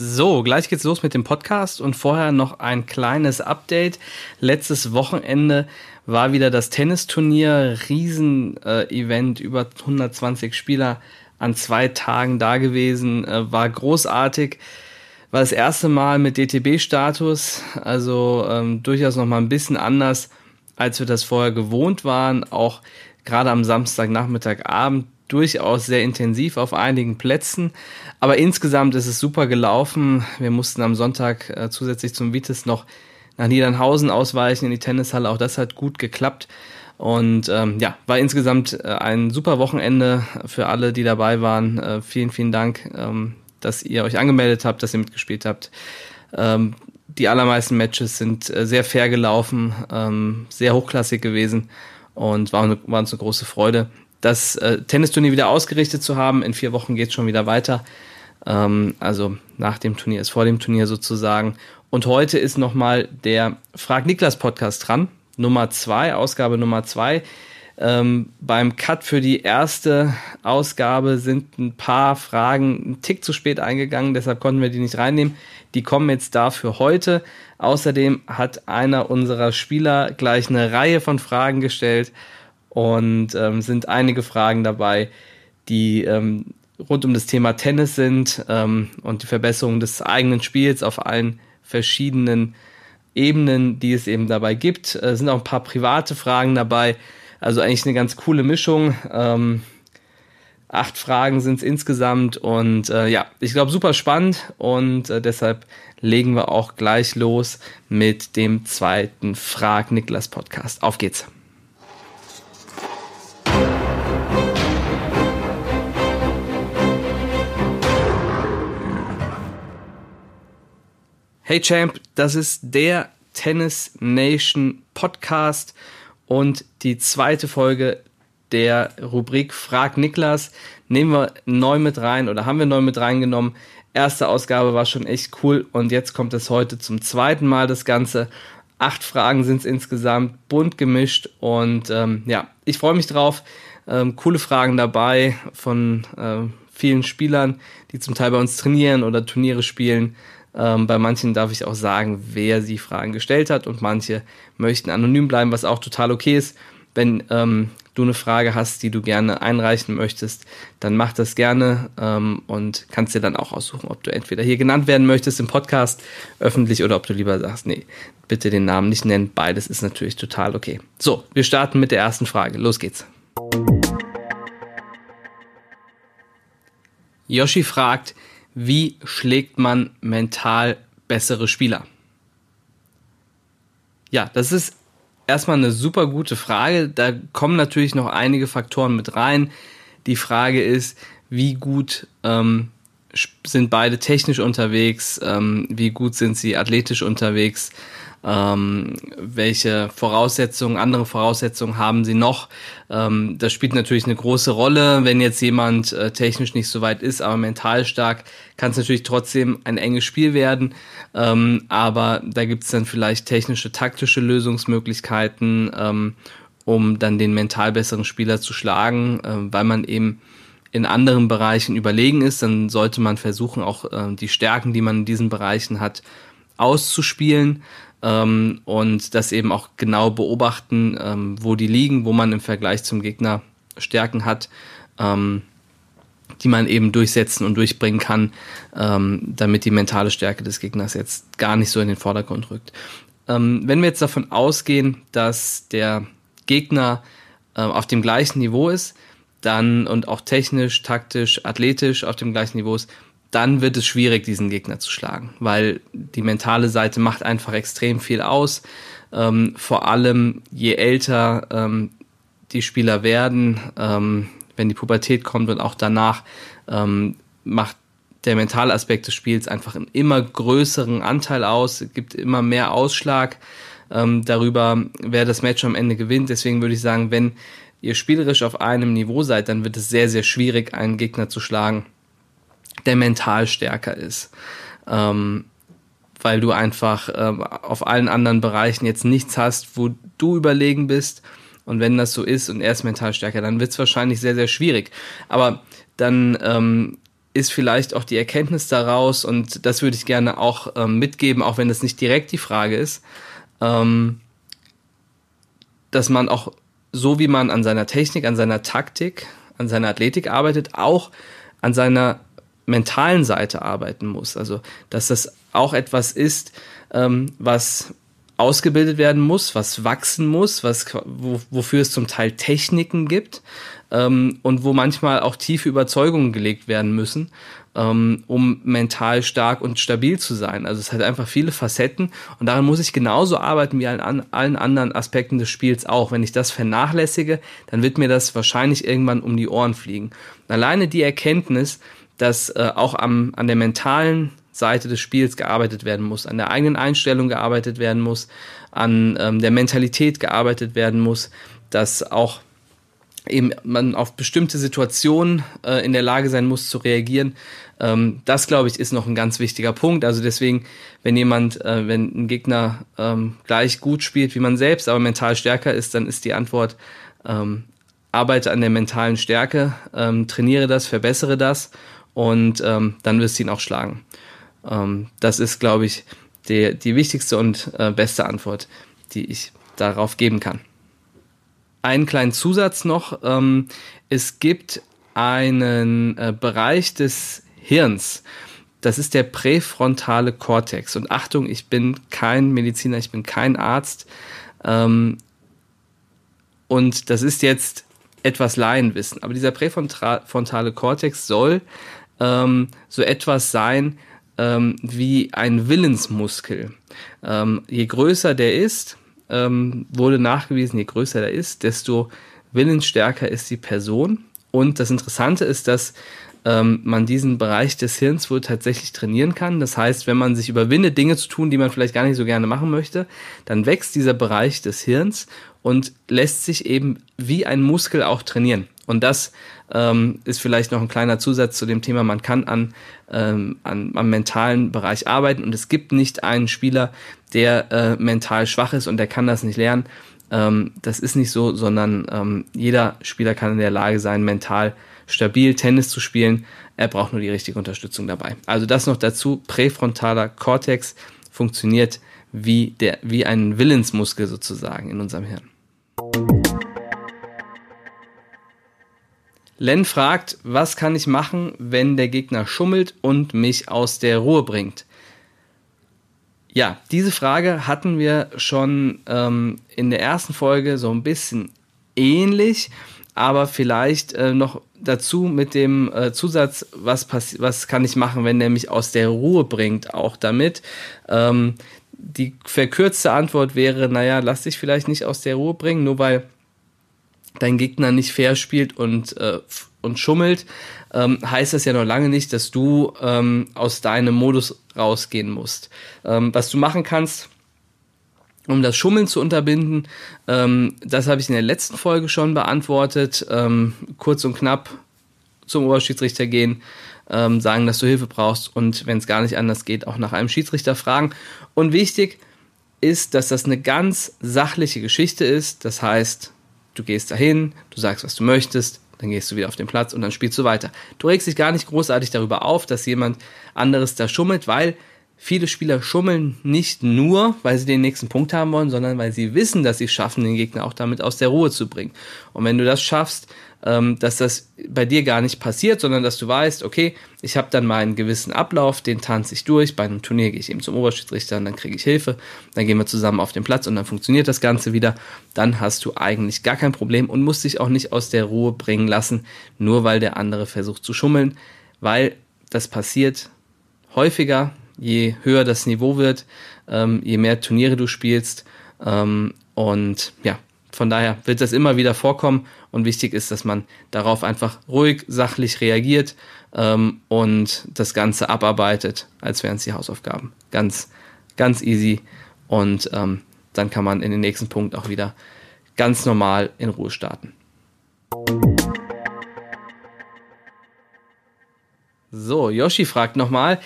So, gleich geht's los mit dem Podcast und vorher noch ein kleines Update. Letztes Wochenende war wieder das Tennisturnier, Riesen-Event, äh, über 120 Spieler an zwei Tagen da gewesen, äh, war großartig. War das erste Mal mit DTB-Status, also ähm, durchaus noch mal ein bisschen anders, als wir das vorher gewohnt waren. Auch gerade am Samstagnachmittag, Abend durchaus sehr intensiv auf einigen Plätzen. Aber insgesamt ist es super gelaufen. Wir mussten am Sonntag äh, zusätzlich zum Vitis noch nach Niedernhausen ausweichen in die Tennishalle. Auch das hat gut geklappt. Und ähm, ja, war insgesamt äh, ein super Wochenende für alle, die dabei waren. Äh, vielen, vielen Dank, ähm, dass ihr euch angemeldet habt, dass ihr mitgespielt habt. Ähm, die allermeisten Matches sind äh, sehr fair gelaufen, ähm, sehr hochklassig gewesen und war, war uns eine große Freude das äh, Tennisturnier wieder ausgerichtet zu haben. In vier Wochen geht es schon wieder weiter. Ähm, also nach dem Turnier ist vor dem Turnier sozusagen. Und heute ist nochmal der Frag Niklas Podcast dran. Nummer zwei, Ausgabe Nummer zwei. Ähm, beim Cut für die erste Ausgabe sind ein paar Fragen einen Tick zu spät eingegangen, deshalb konnten wir die nicht reinnehmen. Die kommen jetzt dafür heute. Außerdem hat einer unserer Spieler gleich eine Reihe von Fragen gestellt und ähm, sind einige Fragen dabei, die ähm, rund um das Thema Tennis sind ähm, und die Verbesserung des eigenen Spiels auf allen verschiedenen Ebenen, die es eben dabei gibt. Es äh, sind auch ein paar private Fragen dabei, also eigentlich eine ganz coole Mischung. Ähm, acht Fragen sind es insgesamt und äh, ja, ich glaube super spannend und äh, deshalb legen wir auch gleich los mit dem zweiten Frag Niklas Podcast. Auf geht's. Hey Champ, das ist der Tennis Nation Podcast und die zweite Folge der Rubrik Frag Niklas nehmen wir neu mit rein oder haben wir neu mit reingenommen. Erste Ausgabe war schon echt cool und jetzt kommt es heute zum zweiten Mal das Ganze. Acht Fragen sind es insgesamt, bunt gemischt und ähm, ja, ich freue mich drauf. Ähm, coole Fragen dabei von äh, vielen Spielern, die zum Teil bei uns trainieren oder Turniere spielen. Ähm, bei manchen darf ich auch sagen, wer sie Fragen gestellt hat und manche möchten anonym bleiben, was auch total okay ist. Wenn ähm, du eine Frage hast, die du gerne einreichen möchtest, dann mach das gerne ähm, und kannst dir dann auch aussuchen, ob du entweder hier genannt werden möchtest im Podcast öffentlich oder ob du lieber sagst, nee, bitte den Namen nicht nennen. Beides ist natürlich total okay. So, wir starten mit der ersten Frage. Los geht's. Yoshi fragt, wie schlägt man mental bessere Spieler? Ja, das ist erstmal eine super gute Frage. Da kommen natürlich noch einige Faktoren mit rein. Die Frage ist, wie gut ähm, sind beide technisch unterwegs, ähm, wie gut sind sie athletisch unterwegs, ähm, welche Voraussetzungen, andere Voraussetzungen haben sie noch. Ähm, das spielt natürlich eine große Rolle. Wenn jetzt jemand äh, technisch nicht so weit ist, aber mental stark, kann es natürlich trotzdem ein enges Spiel werden. Ähm, aber da gibt es dann vielleicht technische, taktische Lösungsmöglichkeiten, ähm, um dann den mental besseren Spieler zu schlagen, äh, weil man eben in anderen Bereichen überlegen ist, dann sollte man versuchen, auch äh, die Stärken, die man in diesen Bereichen hat, auszuspielen ähm, und das eben auch genau beobachten, ähm, wo die liegen, wo man im Vergleich zum Gegner Stärken hat, ähm, die man eben durchsetzen und durchbringen kann, ähm, damit die mentale Stärke des Gegners jetzt gar nicht so in den Vordergrund rückt. Ähm, wenn wir jetzt davon ausgehen, dass der Gegner äh, auf dem gleichen Niveau ist, dann und auch technisch, taktisch, athletisch auf dem gleichen Niveau ist, dann wird es schwierig, diesen Gegner zu schlagen, weil die mentale Seite macht einfach extrem viel aus. Ähm, vor allem je älter ähm, die Spieler werden, ähm, wenn die Pubertät kommt und auch danach, ähm, macht der mentale Aspekt des Spiels einfach einen immer größeren Anteil aus, es gibt immer mehr Ausschlag ähm, darüber, wer das Match am Ende gewinnt. Deswegen würde ich sagen, wenn ihr spielerisch auf einem Niveau seid, dann wird es sehr, sehr schwierig, einen Gegner zu schlagen der mental stärker ist. Ähm, weil du einfach ähm, auf allen anderen Bereichen jetzt nichts hast, wo du überlegen bist. Und wenn das so ist und er ist mental stärker, dann wird es wahrscheinlich sehr, sehr schwierig. Aber dann ähm, ist vielleicht auch die Erkenntnis daraus, und das würde ich gerne auch ähm, mitgeben, auch wenn das nicht direkt die Frage ist, ähm, dass man auch so wie man an seiner Technik, an seiner Taktik, an seiner Athletik arbeitet, auch an seiner mentalen Seite arbeiten muss. Also, dass das auch etwas ist, ähm, was ausgebildet werden muss, was wachsen muss, was, wo, wofür es zum Teil Techniken gibt ähm, und wo manchmal auch tiefe Überzeugungen gelegt werden müssen, ähm, um mental stark und stabil zu sein. Also es hat einfach viele Facetten und daran muss ich genauso arbeiten wie an allen anderen Aspekten des Spiels auch. Wenn ich das vernachlässige, dann wird mir das wahrscheinlich irgendwann um die Ohren fliegen. Alleine die Erkenntnis, dass äh, auch am, an der mentalen Seite des Spiels gearbeitet werden muss, an der eigenen Einstellung gearbeitet werden muss, an ähm, der Mentalität gearbeitet werden muss, dass auch eben man auf bestimmte Situationen äh, in der Lage sein muss zu reagieren. Ähm, das, glaube ich, ist noch ein ganz wichtiger Punkt. Also deswegen, wenn jemand, äh, wenn ein Gegner ähm, gleich gut spielt wie man selbst, aber mental stärker ist, dann ist die Antwort, ähm, arbeite an der mentalen Stärke, ähm, trainiere das, verbessere das und ähm, dann wirst du ihn auch schlagen. Ähm, das ist, glaube ich, die, die wichtigste und äh, beste Antwort, die ich darauf geben kann. Einen kleinen Zusatz noch. Ähm, es gibt einen äh, Bereich des Hirns. Das ist der präfrontale Kortex. Und Achtung, ich bin kein Mediziner, ich bin kein Arzt. Ähm, und das ist jetzt etwas Laienwissen. Aber dieser präfrontale Kortex soll ähm, so etwas sein ähm, wie ein Willensmuskel. Ähm, je größer der ist, ähm, wurde nachgewiesen, je größer der ist, desto willensstärker ist die Person. Und das Interessante ist, dass ähm, man diesen Bereich des Hirns wohl tatsächlich trainieren kann. Das heißt, wenn man sich überwindet, Dinge zu tun, die man vielleicht gar nicht so gerne machen möchte, dann wächst dieser Bereich des Hirns und lässt sich eben wie ein Muskel auch trainieren. Und das ähm, ist vielleicht noch ein kleiner Zusatz zu dem Thema, man kann an, ähm, an, am mentalen Bereich arbeiten und es gibt nicht einen Spieler, der äh, mental schwach ist und der kann das nicht lernen. Ähm, das ist nicht so, sondern ähm, jeder Spieler kann in der Lage sein, mental stabil Tennis zu spielen. Er braucht nur die richtige Unterstützung dabei. Also das noch dazu. Präfrontaler Cortex funktioniert wie, der, wie ein Willensmuskel sozusagen in unserem Hirn. Len fragt, was kann ich machen, wenn der Gegner schummelt und mich aus der Ruhe bringt? Ja, diese Frage hatten wir schon ähm, in der ersten Folge so ein bisschen ähnlich, aber vielleicht äh, noch dazu mit dem äh, Zusatz, was, was kann ich machen, wenn der mich aus der Ruhe bringt, auch damit. Ähm, die verkürzte Antwort wäre, naja, lass dich vielleicht nicht aus der Ruhe bringen, nur weil dein Gegner nicht fair spielt und, äh, und schummelt, ähm, heißt das ja noch lange nicht, dass du ähm, aus deinem Modus rausgehen musst. Ähm, was du machen kannst, um das Schummeln zu unterbinden, ähm, das habe ich in der letzten Folge schon beantwortet. Ähm, kurz und knapp zum Oberschiedsrichter gehen, ähm, sagen, dass du Hilfe brauchst und wenn es gar nicht anders geht, auch nach einem Schiedsrichter fragen. Und wichtig ist, dass das eine ganz sachliche Geschichte ist. Das heißt, Du gehst dahin, du sagst, was du möchtest, dann gehst du wieder auf den Platz und dann spielst du weiter. Du regst dich gar nicht großartig darüber auf, dass jemand anderes da schummelt, weil viele Spieler schummeln nicht nur, weil sie den nächsten Punkt haben wollen, sondern weil sie wissen, dass sie es schaffen, den Gegner auch damit aus der Ruhe zu bringen. Und wenn du das schaffst, ähm, dass das bei dir gar nicht passiert, sondern dass du weißt, okay, ich habe dann meinen gewissen Ablauf, den tanze ich durch, bei einem Turnier gehe ich eben zum Oberschiedsrichter und dann kriege ich Hilfe, dann gehen wir zusammen auf den Platz und dann funktioniert das Ganze wieder, dann hast du eigentlich gar kein Problem und musst dich auch nicht aus der Ruhe bringen lassen, nur weil der andere versucht zu schummeln, weil das passiert häufiger, je höher das Niveau wird, ähm, je mehr Turniere du spielst ähm, und ja, von daher wird das immer wieder vorkommen und wichtig ist, dass man darauf einfach ruhig, sachlich reagiert ähm, und das Ganze abarbeitet, als wären es die Hausaufgaben. Ganz, ganz easy und ähm, dann kann man in den nächsten Punkt auch wieder ganz normal in Ruhe starten. So, Yoshi fragt nochmal,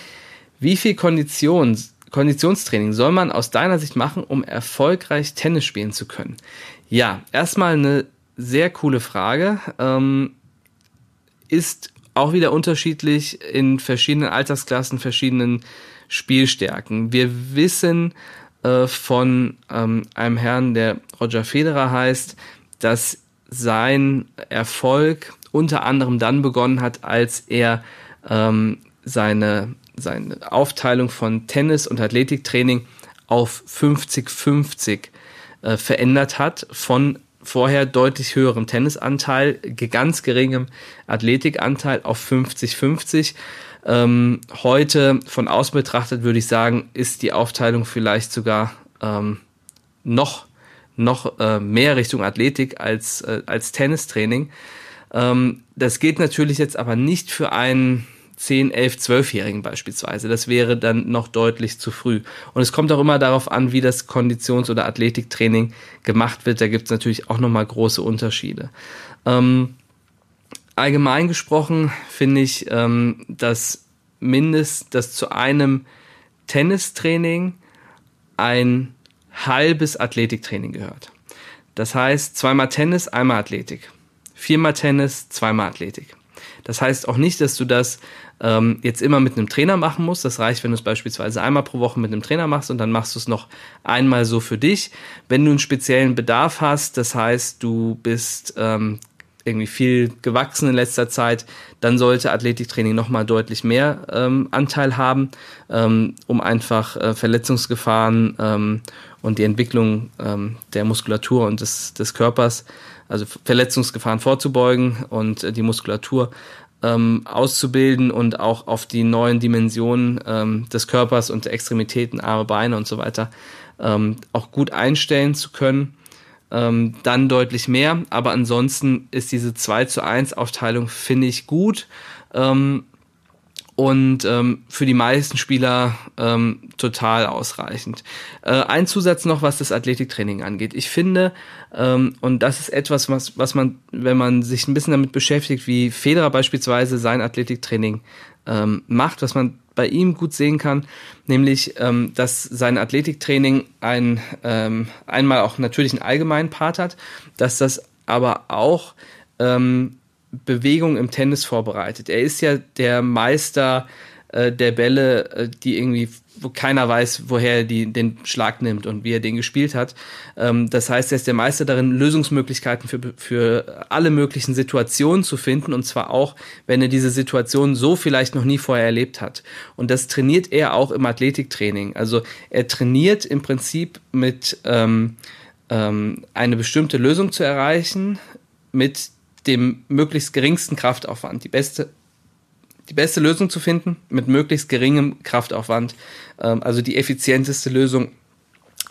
wie viel Kondition, Konditionstraining soll man aus deiner Sicht machen, um erfolgreich Tennis spielen zu können? Ja, erstmal eine sehr coole Frage. Ähm, ist auch wieder unterschiedlich in verschiedenen Altersklassen, verschiedenen Spielstärken. Wir wissen äh, von ähm, einem Herrn, der Roger Federer heißt, dass sein Erfolg unter anderem dann begonnen hat, als er ähm, seine, seine Aufteilung von Tennis und Athletiktraining auf 50-50 äh, verändert hat, von vorher deutlich höherem Tennisanteil, ganz geringem Athletikanteil auf 50-50. Ähm, heute von außen betrachtet würde ich sagen, ist die Aufteilung vielleicht sogar ähm, noch, noch äh, mehr Richtung Athletik als, äh, als Tennistraining. Ähm, das geht natürlich jetzt aber nicht für einen 10, 11, 12-Jährigen beispielsweise. Das wäre dann noch deutlich zu früh. Und es kommt auch immer darauf an, wie das Konditions- oder Athletiktraining gemacht wird. Da gibt es natürlich auch nochmal große Unterschiede. Ähm, allgemein gesprochen finde ich, ähm, dass mindest, dass zu einem Tennistraining ein halbes Athletiktraining gehört. Das heißt, zweimal Tennis, einmal Athletik. Viermal Tennis, zweimal Athletik. Das heißt auch nicht, dass du das ähm, jetzt immer mit einem Trainer machen musst. Das reicht, wenn du es beispielsweise einmal pro Woche mit einem Trainer machst und dann machst du es noch einmal so für dich. Wenn du einen speziellen Bedarf hast, das heißt, du bist ähm, irgendwie viel gewachsen in letzter Zeit, dann sollte Athletiktraining nochmal deutlich mehr ähm, Anteil haben, ähm, um einfach äh, Verletzungsgefahren ähm, und die Entwicklung ähm, der Muskulatur und des, des Körpers, also Verletzungsgefahren vorzubeugen und äh, die Muskulatur ähm, auszubilden und auch auf die neuen Dimensionen ähm, des Körpers und der Extremitäten, Arme, Beine und so weiter ähm, auch gut einstellen zu können. Ähm, dann deutlich mehr, aber ansonsten ist diese 2 zu 1 Aufteilung, finde ich gut. Ähm, und ähm, für die meisten Spieler ähm, total ausreichend. Äh, ein Zusatz noch, was das Athletiktraining angeht. Ich finde, ähm, und das ist etwas, was, was man, wenn man sich ein bisschen damit beschäftigt, wie Federer beispielsweise sein Athletiktraining ähm, macht, was man bei ihm gut sehen kann, nämlich, ähm, dass sein Athletiktraining ein, ähm, einmal auch natürlich einen allgemeinen Part hat, dass das aber auch ähm, Bewegung im Tennis vorbereitet. Er ist ja der Meister äh, der Bälle, äh, die irgendwie, wo keiner weiß, woher er die, den Schlag nimmt und wie er den gespielt hat. Ähm, das heißt, er ist der Meister darin, Lösungsmöglichkeiten für, für alle möglichen Situationen zu finden und zwar auch, wenn er diese Situation so vielleicht noch nie vorher erlebt hat. Und das trainiert er auch im Athletiktraining. Also er trainiert im Prinzip mit ähm, ähm, eine bestimmte Lösung zu erreichen, mit dem möglichst geringsten Kraftaufwand. Die beste, die beste Lösung zu finden mit möglichst geringem Kraftaufwand. Ähm, also die effizienteste Lösung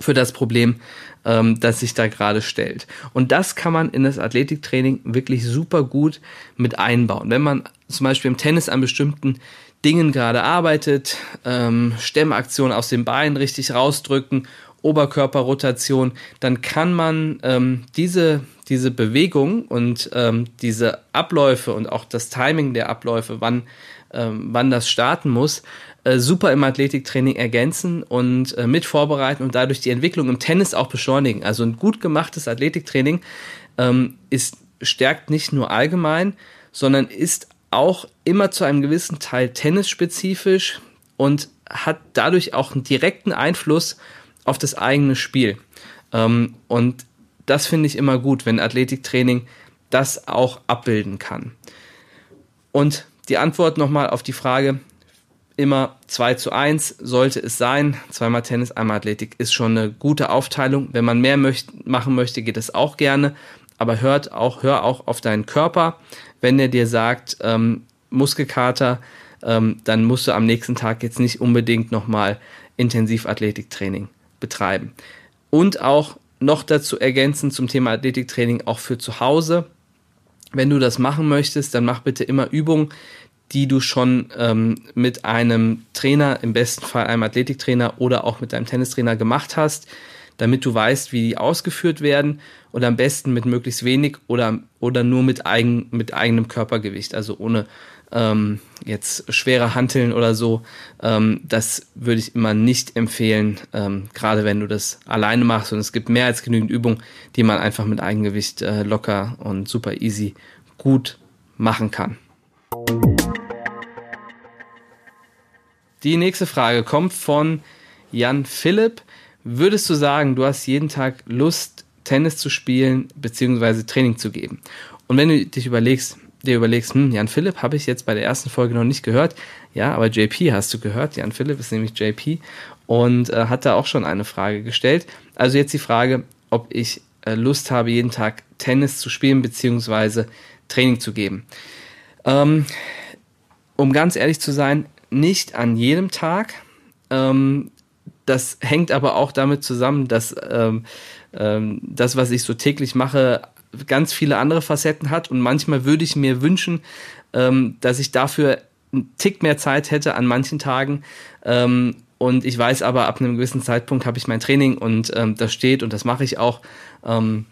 für das Problem, ähm, das sich da gerade stellt. Und das kann man in das Athletiktraining wirklich super gut mit einbauen. Wenn man zum Beispiel im Tennis an bestimmten Dingen gerade arbeitet, ähm, Stemmaktionen aus dem Bein richtig rausdrücken, Oberkörperrotation, dann kann man ähm, diese diese Bewegung und ähm, diese Abläufe und auch das Timing der Abläufe, wann, ähm, wann das starten muss, äh, super im Athletiktraining ergänzen und äh, mit vorbereiten und dadurch die Entwicklung im Tennis auch beschleunigen. Also ein gut gemachtes Athletiktraining ähm, ist, stärkt nicht nur allgemein, sondern ist auch immer zu einem gewissen Teil tennisspezifisch und hat dadurch auch einen direkten Einfluss das eigene Spiel. Ähm, und das finde ich immer gut, wenn Athletiktraining das auch abbilden kann. Und die Antwort nochmal auf die Frage, immer 2 zu 1 sollte es sein. Zweimal Tennis, einmal Athletik ist schon eine gute Aufteilung. Wenn man mehr möcht machen möchte, geht es auch gerne. Aber hört auch, hör auch auf deinen Körper. Wenn der dir sagt, ähm, Muskelkater, ähm, dann musst du am nächsten Tag jetzt nicht unbedingt nochmal intensiv Athletiktraining betreiben. Und auch noch dazu ergänzen zum Thema Athletiktraining auch für zu Hause. Wenn du das machen möchtest, dann mach bitte immer Übungen, die du schon ähm, mit einem Trainer, im besten Fall einem Athletiktrainer oder auch mit deinem Tennistrainer gemacht hast, damit du weißt, wie die ausgeführt werden und am besten mit möglichst wenig oder, oder nur mit, eigen, mit eigenem Körpergewicht, also ohne ähm, jetzt schwere Hanteln oder so, ähm, das würde ich immer nicht empfehlen, ähm, gerade wenn du das alleine machst. Und es gibt mehr als genügend Übungen, die man einfach mit Eigengewicht äh, locker und super easy gut machen kann. Die nächste Frage kommt von Jan Philipp. Würdest du sagen, du hast jeden Tag Lust, Tennis zu spielen bzw. Training zu geben? Und wenn du dich überlegst, dir überlegst, hm, Jan Philipp habe ich jetzt bei der ersten Folge noch nicht gehört. Ja, aber JP hast du gehört. Jan Philipp ist nämlich JP und äh, hat da auch schon eine Frage gestellt. Also jetzt die Frage, ob ich äh, Lust habe, jeden Tag Tennis zu spielen bzw. Training zu geben. Ähm, um ganz ehrlich zu sein, nicht an jedem Tag. Ähm, das hängt aber auch damit zusammen, dass ähm, ähm, das, was ich so täglich mache, ganz viele andere Facetten hat und manchmal würde ich mir wünschen, ähm, dass ich dafür einen Tick mehr Zeit hätte an manchen Tagen. Ähm, und ich weiß aber, ab einem gewissen Zeitpunkt habe ich mein Training und ähm, das steht und das mache ich auch. Ähm,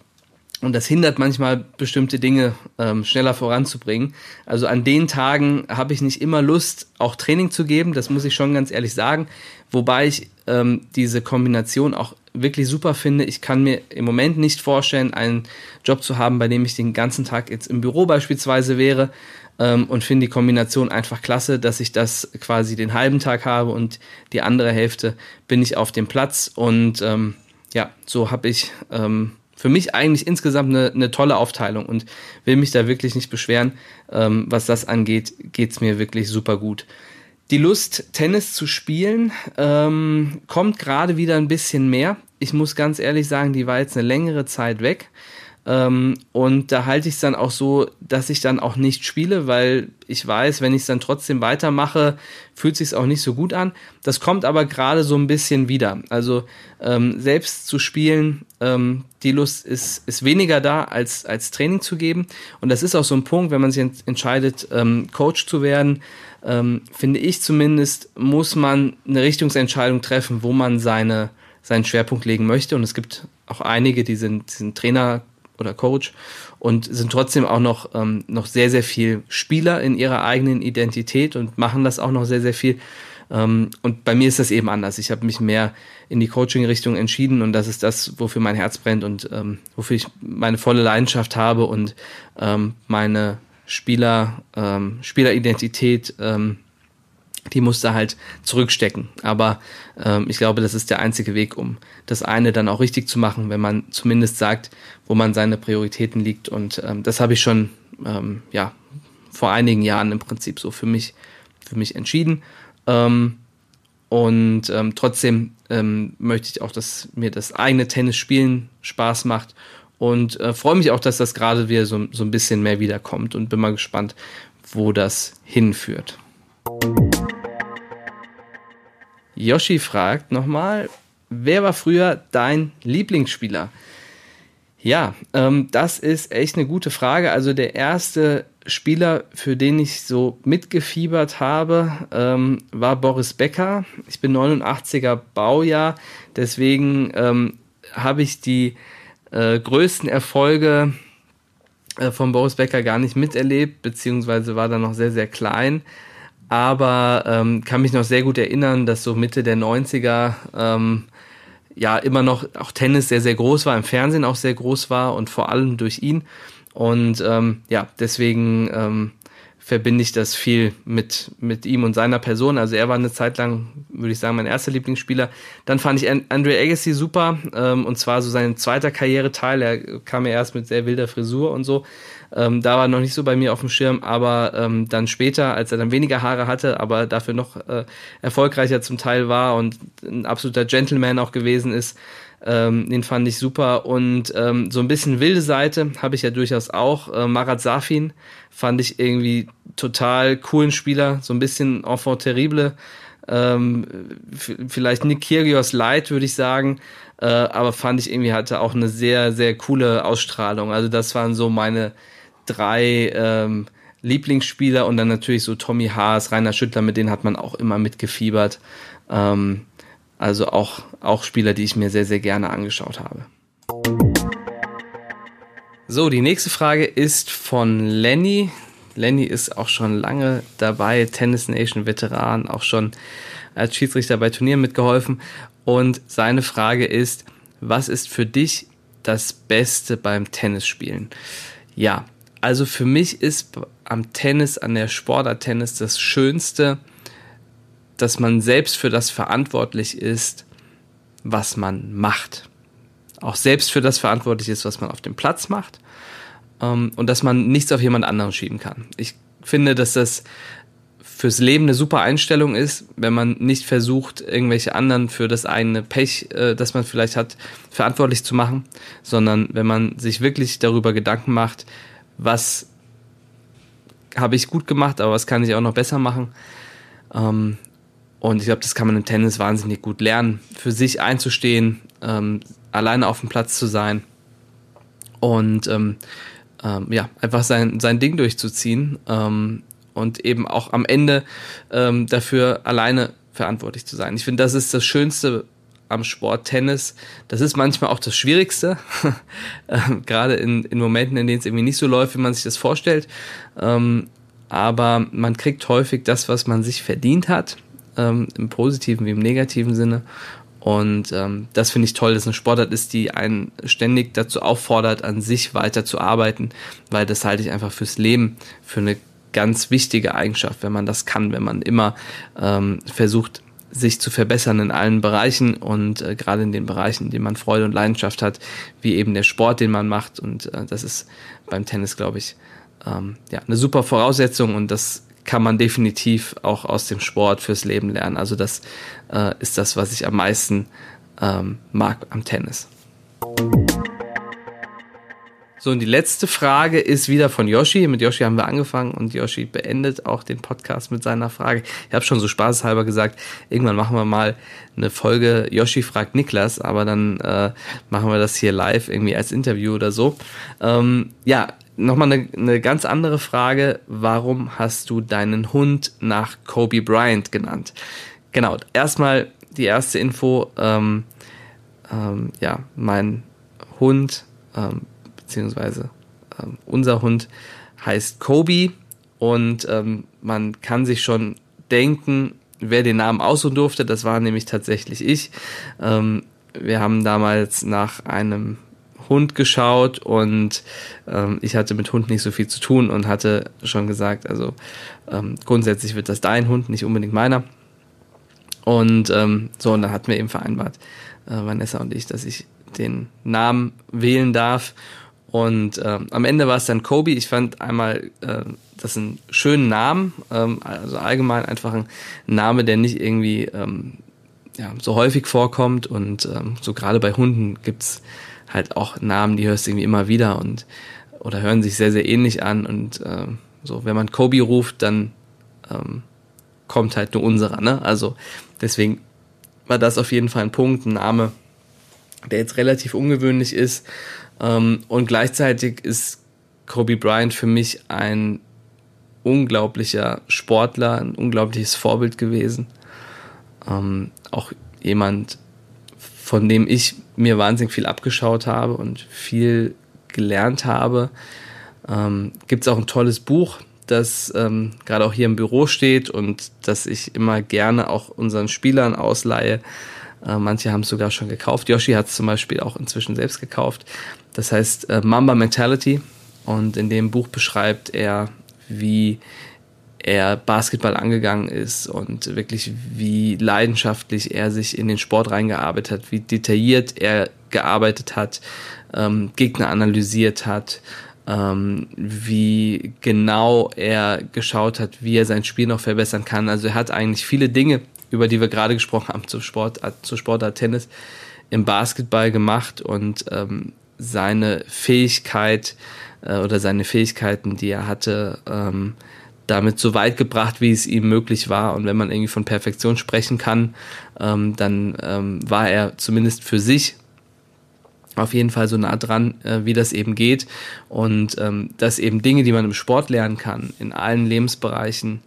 und das hindert manchmal bestimmte Dinge ähm, schneller voranzubringen. Also an den Tagen habe ich nicht immer Lust, auch Training zu geben, das muss ich schon ganz ehrlich sagen. Wobei ich ähm, diese Kombination auch wirklich super finde. Ich kann mir im Moment nicht vorstellen, einen Job zu haben, bei dem ich den ganzen Tag jetzt im Büro beispielsweise wäre ähm, und finde die Kombination einfach klasse, dass ich das quasi den halben Tag habe und die andere Hälfte bin ich auf dem Platz und ähm, ja, so habe ich ähm, für mich eigentlich insgesamt eine, eine tolle Aufteilung und will mich da wirklich nicht beschweren. Ähm, was das angeht, geht's mir wirklich super gut. Die Lust, Tennis zu spielen, ähm, kommt gerade wieder ein bisschen mehr. Ich muss ganz ehrlich sagen, die war jetzt eine längere Zeit weg. Ähm, und da halte ich es dann auch so, dass ich dann auch nicht spiele, weil ich weiß, wenn ich es dann trotzdem weitermache, fühlt sich auch nicht so gut an. Das kommt aber gerade so ein bisschen wieder. Also ähm, selbst zu spielen, ähm, die Lust ist, ist weniger da, als, als Training zu geben. Und das ist auch so ein Punkt, wenn man sich entscheidet, ähm, Coach zu werden, ähm, finde ich zumindest, muss man eine Richtungsentscheidung treffen, wo man seine, seinen Schwerpunkt legen möchte. Und es gibt auch einige, die sind, sind Trainer, oder Coach und sind trotzdem auch noch, ähm, noch sehr, sehr viel Spieler in ihrer eigenen Identität und machen das auch noch sehr, sehr viel. Ähm, und bei mir ist das eben anders. Ich habe mich mehr in die Coaching-Richtung entschieden und das ist das, wofür mein Herz brennt und ähm, wofür ich meine volle Leidenschaft habe und ähm, meine Spieler, ähm, Spieleridentität ähm, die muss da halt zurückstecken. Aber ähm, ich glaube, das ist der einzige Weg, um das eine dann auch richtig zu machen, wenn man zumindest sagt, wo man seine Prioritäten liegt. Und ähm, das habe ich schon ähm, ja vor einigen Jahren im Prinzip so für mich für mich entschieden. Ähm, und ähm, trotzdem ähm, möchte ich auch, dass mir das eigene Tennisspielen Spaß macht und äh, freue mich auch, dass das gerade wieder so, so ein bisschen mehr wiederkommt und bin mal gespannt, wo das hinführt. Yoshi fragt nochmal, wer war früher dein Lieblingsspieler? Ja, ähm, das ist echt eine gute Frage. Also der erste Spieler, für den ich so mitgefiebert habe, ähm, war Boris Becker. Ich bin 89er Baujahr, deswegen ähm, habe ich die äh, größten Erfolge äh, von Boris Becker gar nicht miterlebt, beziehungsweise war da noch sehr, sehr klein aber ähm, kann mich noch sehr gut erinnern, dass so Mitte der 90er ähm, ja immer noch auch Tennis sehr, sehr groß war, im Fernsehen auch sehr groß war und vor allem durch ihn. Und ähm, ja, deswegen ähm, verbinde ich das viel mit, mit ihm und seiner Person. Also er war eine Zeit lang, würde ich sagen, mein erster Lieblingsspieler. Dann fand ich Andre Agassi super, ähm, und zwar so sein zweiter Karriereteil. Er kam ja erst mit sehr wilder Frisur und so. Ähm, da war noch nicht so bei mir auf dem Schirm, aber ähm, dann später, als er dann weniger Haare hatte, aber dafür noch äh, erfolgreicher zum Teil war und ein absoluter Gentleman auch gewesen ist, ähm, den fand ich super. Und ähm, so ein bisschen wilde Seite habe ich ja durchaus auch. Äh, Marat Safin fand ich irgendwie total coolen Spieler, so ein bisschen enfant terrible. Ähm, vielleicht Nick Kyrgios Light, würde ich sagen. Äh, aber fand ich irgendwie hatte auch eine sehr, sehr coole Ausstrahlung. Also das waren so meine drei ähm, Lieblingsspieler und dann natürlich so Tommy Haas, Rainer Schüttler, mit denen hat man auch immer mitgefiebert. Ähm, also auch, auch Spieler, die ich mir sehr, sehr gerne angeschaut habe. So, die nächste Frage ist von Lenny. Lenny ist auch schon lange dabei, Tennis Nation Veteran, auch schon als Schiedsrichter bei Turnieren mitgeholfen. Und seine Frage ist, was ist für dich das Beste beim Tennisspielen? Ja, also für mich ist am Tennis, an der Sportart Tennis das Schönste, dass man selbst für das verantwortlich ist, was man macht. Auch selbst für das verantwortlich ist, was man auf dem Platz macht. Ähm, und dass man nichts auf jemand anderen schieben kann. Ich finde, dass das fürs Leben eine super Einstellung ist, wenn man nicht versucht, irgendwelche anderen für das eigene Pech, äh, das man vielleicht hat, verantwortlich zu machen, sondern wenn man sich wirklich darüber Gedanken macht, was habe ich gut gemacht, aber was kann ich auch noch besser machen. Ähm, und ich glaube, das kann man im Tennis wahnsinnig gut lernen, für sich einzustehen, ähm, alleine auf dem Platz zu sein und ähm, ähm, ja, einfach sein, sein Ding durchzuziehen ähm, und eben auch am Ende ähm, dafür alleine verantwortlich zu sein. Ich finde, das ist das Schönste am Sport Tennis. Das ist manchmal auch das Schwierigste, ähm, gerade in, in Momenten, in denen es irgendwie nicht so läuft, wie man sich das vorstellt. Aber man kriegt häufig das, was man sich verdient hat, ähm, im positiven wie im negativen Sinne. Und ähm, das finde ich toll, dass eine Sportart ist, die einen ständig dazu auffordert, an sich weiter zu arbeiten, weil das halte ich einfach fürs Leben für eine ganz wichtige Eigenschaft, wenn man das kann, wenn man immer ähm, versucht, sich zu verbessern in allen Bereichen und äh, gerade in den Bereichen, in denen man Freude und Leidenschaft hat, wie eben der Sport, den man macht. Und äh, das ist beim Tennis, glaube ich, ähm, ja, eine super Voraussetzung und das kann man definitiv auch aus dem Sport fürs Leben lernen. Also das äh, ist das, was ich am meisten ähm, mag am Tennis. So, und die letzte Frage ist wieder von Yoshi. Mit Yoshi haben wir angefangen und Yoshi beendet auch den Podcast mit seiner Frage. Ich habe schon so spaßhalber gesagt, irgendwann machen wir mal eine Folge Yoshi fragt Niklas, aber dann äh, machen wir das hier live irgendwie als Interview oder so. Ähm, ja, nochmal eine, eine ganz andere Frage. Warum hast du deinen Hund nach Kobe Bryant genannt? Genau, erstmal die erste Info. Ähm, ähm, ja, mein Hund ähm, beziehungsweise ähm, unser Hund heißt Kobe und ähm, man kann sich schon denken, wer den Namen aussuchen durfte. Das war nämlich tatsächlich ich. Ähm, wir haben damals nach einem Hund geschaut und ähm, ich hatte mit Hund nicht so viel zu tun und hatte schon gesagt, also ähm, grundsätzlich wird das dein Hund, nicht unbedingt meiner. Und ähm, so, und dann hatten wir eben vereinbart, äh, Vanessa und ich, dass ich den Namen wählen darf. Und ähm, am Ende war es dann Kobe. Ich fand einmal äh, das einen schönen Namen, ähm, also allgemein einfach ein Name, der nicht irgendwie ähm, ja, so häufig vorkommt. Und ähm, so gerade bei Hunden gibt's halt auch Namen, die hörst du irgendwie immer wieder und oder hören sich sehr, sehr ähnlich an. Und ähm, so, wenn man Kobe ruft, dann ähm, kommt halt nur unserer. Ne? Also deswegen war das auf jeden Fall ein Punkt, ein Name, der jetzt relativ ungewöhnlich ist ähm, und gleichzeitig ist Kobe Bryant für mich ein unglaublicher Sportler, ein unglaubliches Vorbild gewesen. Ähm, auch jemand, von dem ich mir wahnsinnig viel abgeschaut habe und viel gelernt habe. Ähm, Gibt es auch ein tolles Buch, das ähm, gerade auch hier im Büro steht und das ich immer gerne auch unseren Spielern ausleihe. Äh, manche haben es sogar schon gekauft. Yoshi hat es zum Beispiel auch inzwischen selbst gekauft. Das heißt äh, Mamba Mentality. Und in dem Buch beschreibt er, wie er Basketball angegangen ist und wirklich wie leidenschaftlich er sich in den Sport reingearbeitet hat, wie detailliert er gearbeitet hat, ähm, Gegner analysiert hat, ähm, wie genau er geschaut hat, wie er sein Spiel noch verbessern kann. Also er hat eigentlich viele Dinge, über die wir gerade gesprochen haben, zur Sportart, zur Sportart Tennis im Basketball gemacht und ähm, seine Fähigkeit äh, oder seine Fähigkeiten, die er hatte, ähm, damit so weit gebracht, wie es ihm möglich war. Und wenn man irgendwie von Perfektion sprechen kann, ähm, dann ähm, war er zumindest für sich auf jeden Fall so nah dran, äh, wie das eben geht. Und ähm, dass eben Dinge, die man im Sport lernen kann, in allen Lebensbereichen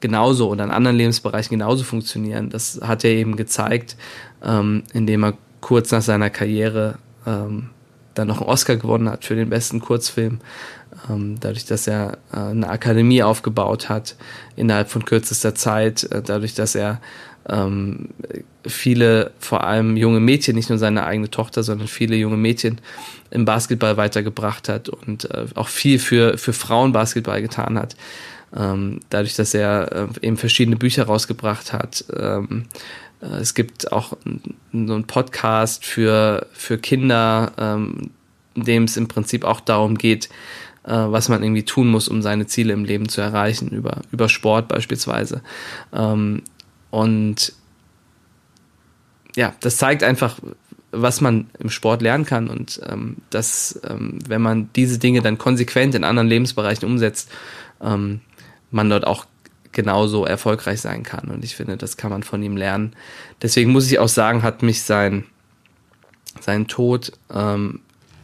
genauso oder in anderen Lebensbereichen genauso funktionieren. Das hat er eben gezeigt, ähm, indem er kurz nach seiner Karriere ähm, dann noch einen Oscar gewonnen hat für den besten Kurzfilm. Ähm, dadurch, dass er äh, eine Akademie aufgebaut hat innerhalb von kürzester Zeit, äh, dadurch, dass er ähm, viele, vor allem junge Mädchen, nicht nur seine eigene Tochter, sondern viele junge Mädchen im Basketball weitergebracht hat und äh, auch viel für, für Frauenbasketball getan hat. Ähm, dadurch, dass er eben verschiedene Bücher rausgebracht hat. Es gibt auch so einen Podcast für, für Kinder, in dem es im Prinzip auch darum geht, äh, was man irgendwie tun muss, um seine Ziele im Leben zu erreichen, über, über Sport beispielsweise. Ähm, und ja, das zeigt einfach, was man im Sport lernen kann und ähm, dass, ähm, wenn man diese Dinge dann konsequent in anderen Lebensbereichen umsetzt, ähm, man dort auch genauso erfolgreich sein kann. Und ich finde, das kann man von ihm lernen. Deswegen muss ich auch sagen, hat mich sein, sein Tod ähm,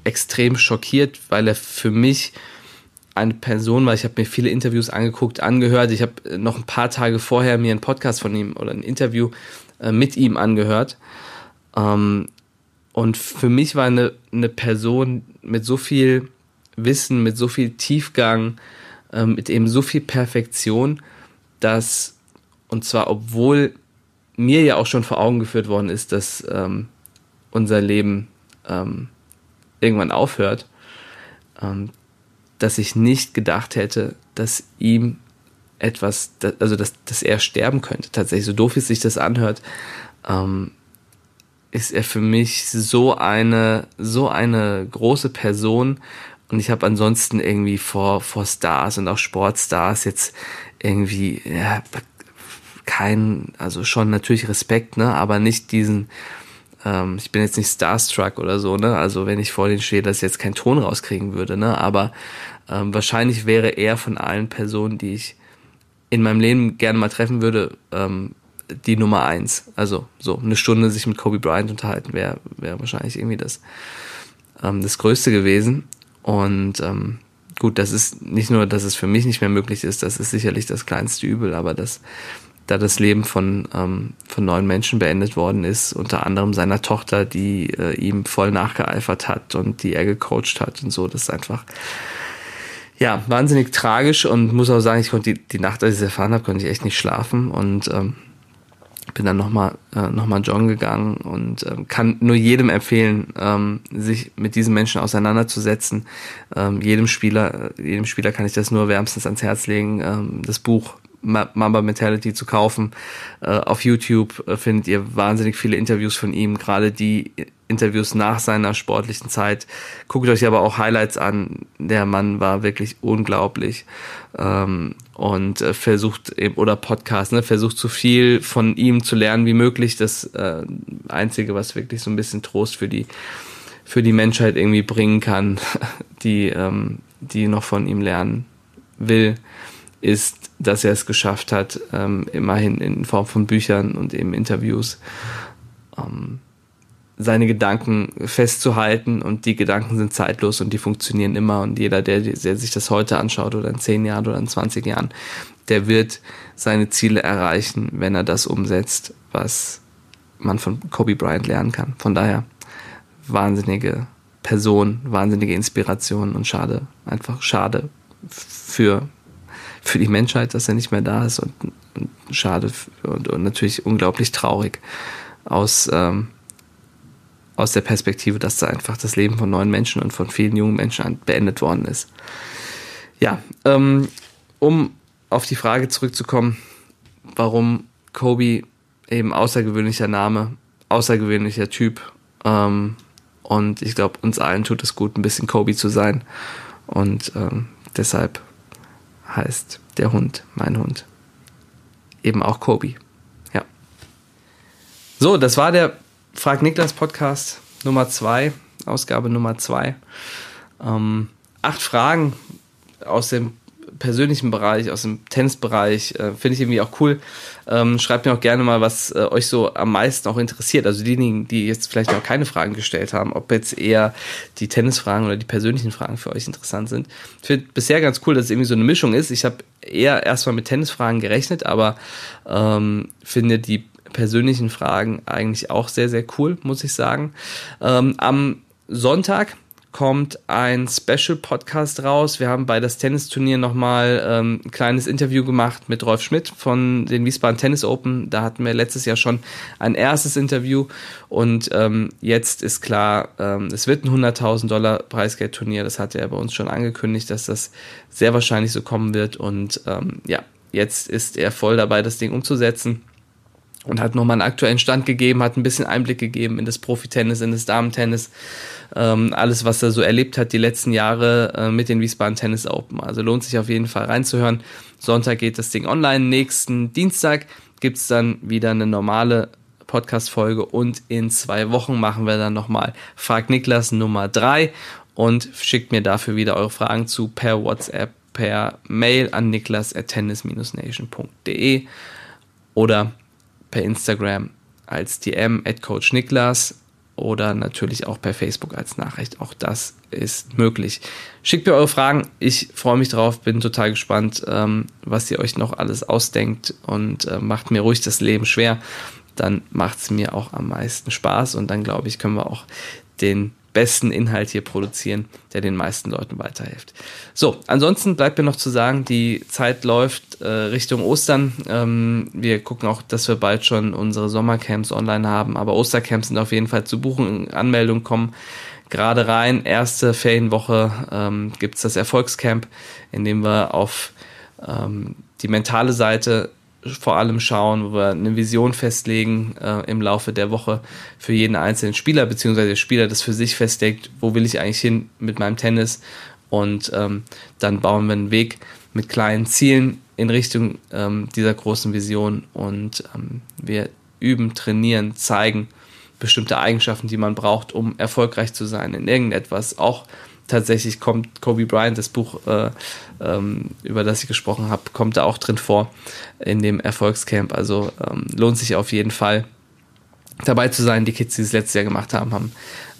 extrem schockiert, weil er für mich eine Person war. Ich habe mir viele Interviews angeguckt, angehört. Ich habe noch ein paar Tage vorher mir einen Podcast von ihm oder ein Interview äh, mit ihm angehört. Ähm, und für mich war eine, eine Person mit so viel Wissen, mit so viel Tiefgang, ähm, mit eben so viel Perfektion, dass, und zwar obwohl mir ja auch schon vor Augen geführt worden ist, dass ähm, unser Leben ähm, irgendwann aufhört, ähm, dass ich nicht gedacht hätte, dass ihm etwas, also dass, dass er sterben könnte. Tatsächlich, so doof wie sich das anhört, ähm, ist er für mich so eine, so eine große Person. Und ich habe ansonsten irgendwie vor, vor Stars und auch Sportstars jetzt irgendwie, ja, kein, also schon natürlich Respekt, ne, aber nicht diesen, ähm, ich bin jetzt nicht Starstruck oder so, ne? Also wenn ich vor denen stehe, dass ich jetzt keinen Ton rauskriegen würde, ne? Aber ähm, wahrscheinlich wäre er von allen Personen, die ich in meinem Leben gerne mal treffen würde, ähm, die Nummer eins. Also so eine Stunde sich mit Kobe Bryant unterhalten wäre wäre wahrscheinlich irgendwie das ähm, das Größte gewesen. Und ähm, gut, das ist nicht nur, dass es für mich nicht mehr möglich ist, das ist sicherlich das kleinste Übel, aber das da das Leben von, ähm, von neun Menschen beendet worden ist, unter anderem seiner Tochter, die äh, ihm voll nachgeeifert hat und die er gecoacht hat und so. Das ist einfach, ja, wahnsinnig tragisch und muss auch sagen, ich konnte die, die Nacht, als ich es erfahren habe, konnte ich echt nicht schlafen und ähm, bin dann nochmal äh, noch joggen gegangen und äh, kann nur jedem empfehlen, ähm, sich mit diesen Menschen auseinanderzusetzen. Ähm, jedem Spieler, jedem Spieler kann ich das nur wärmstens ans Herz legen. Ähm, das Buch Mamba Mentality zu kaufen. Äh, auf YouTube äh, findet ihr wahnsinnig viele Interviews von ihm, gerade die Interviews nach seiner sportlichen Zeit. Guckt euch aber auch Highlights an. Der Mann war wirklich unglaublich ähm, und äh, versucht eben oder Podcast, ne, versucht so viel von ihm zu lernen wie möglich. Das einzige, was wirklich so ein bisschen Trost für die für die Menschheit irgendwie bringen kann, die ähm, die noch von ihm lernen will, ist dass er es geschafft hat, ähm, immerhin in Form von Büchern und eben Interviews, ähm, seine Gedanken festzuhalten und die Gedanken sind zeitlos und die funktionieren immer und jeder, der, der sich das heute anschaut oder in zehn Jahren oder in 20 Jahren, der wird seine Ziele erreichen, wenn er das umsetzt, was man von Kobe Bryant lernen kann. Von daher wahnsinnige Person, wahnsinnige Inspiration und schade, einfach schade für für die Menschheit, dass er nicht mehr da ist und, und schade und, und, natürlich unglaublich traurig aus, ähm, aus der Perspektive, dass da einfach das Leben von neuen Menschen und von vielen jungen Menschen beendet worden ist. Ja, ähm, um auf die Frage zurückzukommen, warum Kobe eben außergewöhnlicher Name, außergewöhnlicher Typ ähm, und ich glaube, uns allen tut es gut, ein bisschen Kobe zu sein und ähm, deshalb heißt der Hund, mein Hund. Eben auch Kobe. Ja. So, das war der Frag Niklas Podcast Nummer 2, Ausgabe Nummer 2. Ähm, acht Fragen aus dem persönlichen Bereich, aus dem Tennisbereich, äh, finde ich irgendwie auch cool. Ähm, schreibt mir auch gerne mal, was äh, euch so am meisten auch interessiert. Also diejenigen, die jetzt vielleicht noch keine Fragen gestellt haben, ob jetzt eher die Tennisfragen oder die persönlichen Fragen für euch interessant sind. Ich finde bisher ganz cool, dass es irgendwie so eine Mischung ist. Ich habe eher erstmal mit Tennisfragen gerechnet, aber ähm, finde die persönlichen Fragen eigentlich auch sehr, sehr cool, muss ich sagen. Ähm, am Sonntag kommt ein Special-Podcast raus. Wir haben bei das Tennisturnier nochmal ähm, ein kleines Interview gemacht mit Rolf Schmidt von den Wiesbaden Tennis Open. Da hatten wir letztes Jahr schon ein erstes Interview und ähm, jetzt ist klar, ähm, es wird ein 100.000 Dollar Preisgeldturnier. Das hatte er bei uns schon angekündigt, dass das sehr wahrscheinlich so kommen wird und ähm, ja, jetzt ist er voll dabei, das Ding umzusetzen und hat nochmal einen aktuellen Stand gegeben, hat ein bisschen Einblick gegeben in das Profitennis, in das Damentennis, ähm, alles, was er so erlebt hat die letzten Jahre äh, mit den Wiesbaden Tennis Open. Also lohnt sich auf jeden Fall reinzuhören. Sonntag geht das Ding online. Nächsten Dienstag gibt's dann wieder eine normale Podcast-Folge und in zwei Wochen machen wir dann nochmal Frag Niklas Nummer drei und schickt mir dafür wieder eure Fragen zu per WhatsApp, per Mail an niklas.tennis-nation.de oder per Instagram als DM at Coach Niklas oder natürlich auch per Facebook als Nachricht. Auch das ist möglich. Schickt mir eure Fragen. Ich freue mich drauf, bin total gespannt, ähm, was ihr euch noch alles ausdenkt und äh, macht mir ruhig das Leben schwer. Dann macht es mir auch am meisten Spaß und dann glaube ich, können wir auch den besten Inhalt hier produzieren, der den meisten Leuten weiterhilft. So, ansonsten bleibt mir noch zu sagen, die Zeit läuft äh, Richtung Ostern. Ähm, wir gucken auch, dass wir bald schon unsere Sommercamps online haben, aber Ostercamps sind auf jeden Fall zu buchen. Anmeldungen kommen gerade rein. Erste Ferienwoche ähm, gibt es das Erfolgscamp, in dem wir auf ähm, die mentale Seite vor allem schauen, wo wir eine Vision festlegen äh, im Laufe der Woche für jeden einzelnen Spieler, beziehungsweise der Spieler das für sich festlegt, wo will ich eigentlich hin mit meinem Tennis? Und ähm, dann bauen wir einen Weg mit kleinen Zielen in Richtung ähm, dieser großen Vision und ähm, wir üben, trainieren, zeigen bestimmte Eigenschaften, die man braucht, um erfolgreich zu sein in irgendetwas, auch tatsächlich kommt Kobe Bryant, das Buch, äh, ähm, über das ich gesprochen habe, kommt da auch drin vor in dem Erfolgscamp. Also ähm, lohnt sich auf jeden Fall dabei zu sein. Die Kids, die es letztes Jahr gemacht haben, haben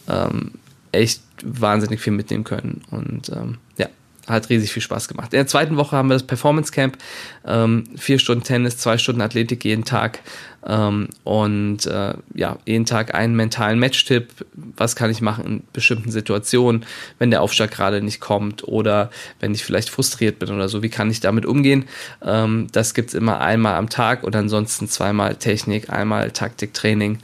ähm, echt wahnsinnig viel mitnehmen können. Und ähm, ja, hat riesig viel Spaß gemacht. In der zweiten Woche haben wir das Performance Camp. Ähm, vier Stunden Tennis, zwei Stunden Athletik jeden Tag. Ähm, und äh, ja, jeden Tag einen mentalen Matchtipp. Was kann ich machen in bestimmten Situationen, wenn der Aufschlag gerade nicht kommt oder wenn ich vielleicht frustriert bin oder so. Wie kann ich damit umgehen? Ähm, das gibt's immer einmal am Tag und ansonsten zweimal Technik, einmal Taktiktraining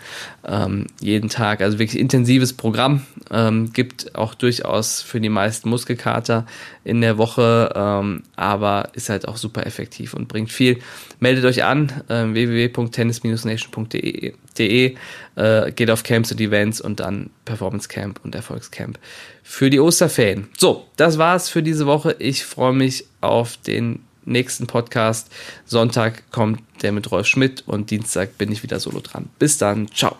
ähm, jeden Tag. Also wirklich intensives Programm. Ähm, gibt auch durchaus für die meisten Muskelkater in der Woche, ähm, aber ist halt auch super effektiv und bringt viel. Meldet euch an, äh, www.tennis-nation.de, äh, geht auf Camps und Events und dann Performance Camp und Erfolgscamp für die Osterferien. So, das war's für diese Woche. Ich freue mich auf den nächsten Podcast. Sonntag kommt der mit Rolf Schmidt und Dienstag bin ich wieder solo dran. Bis dann, ciao.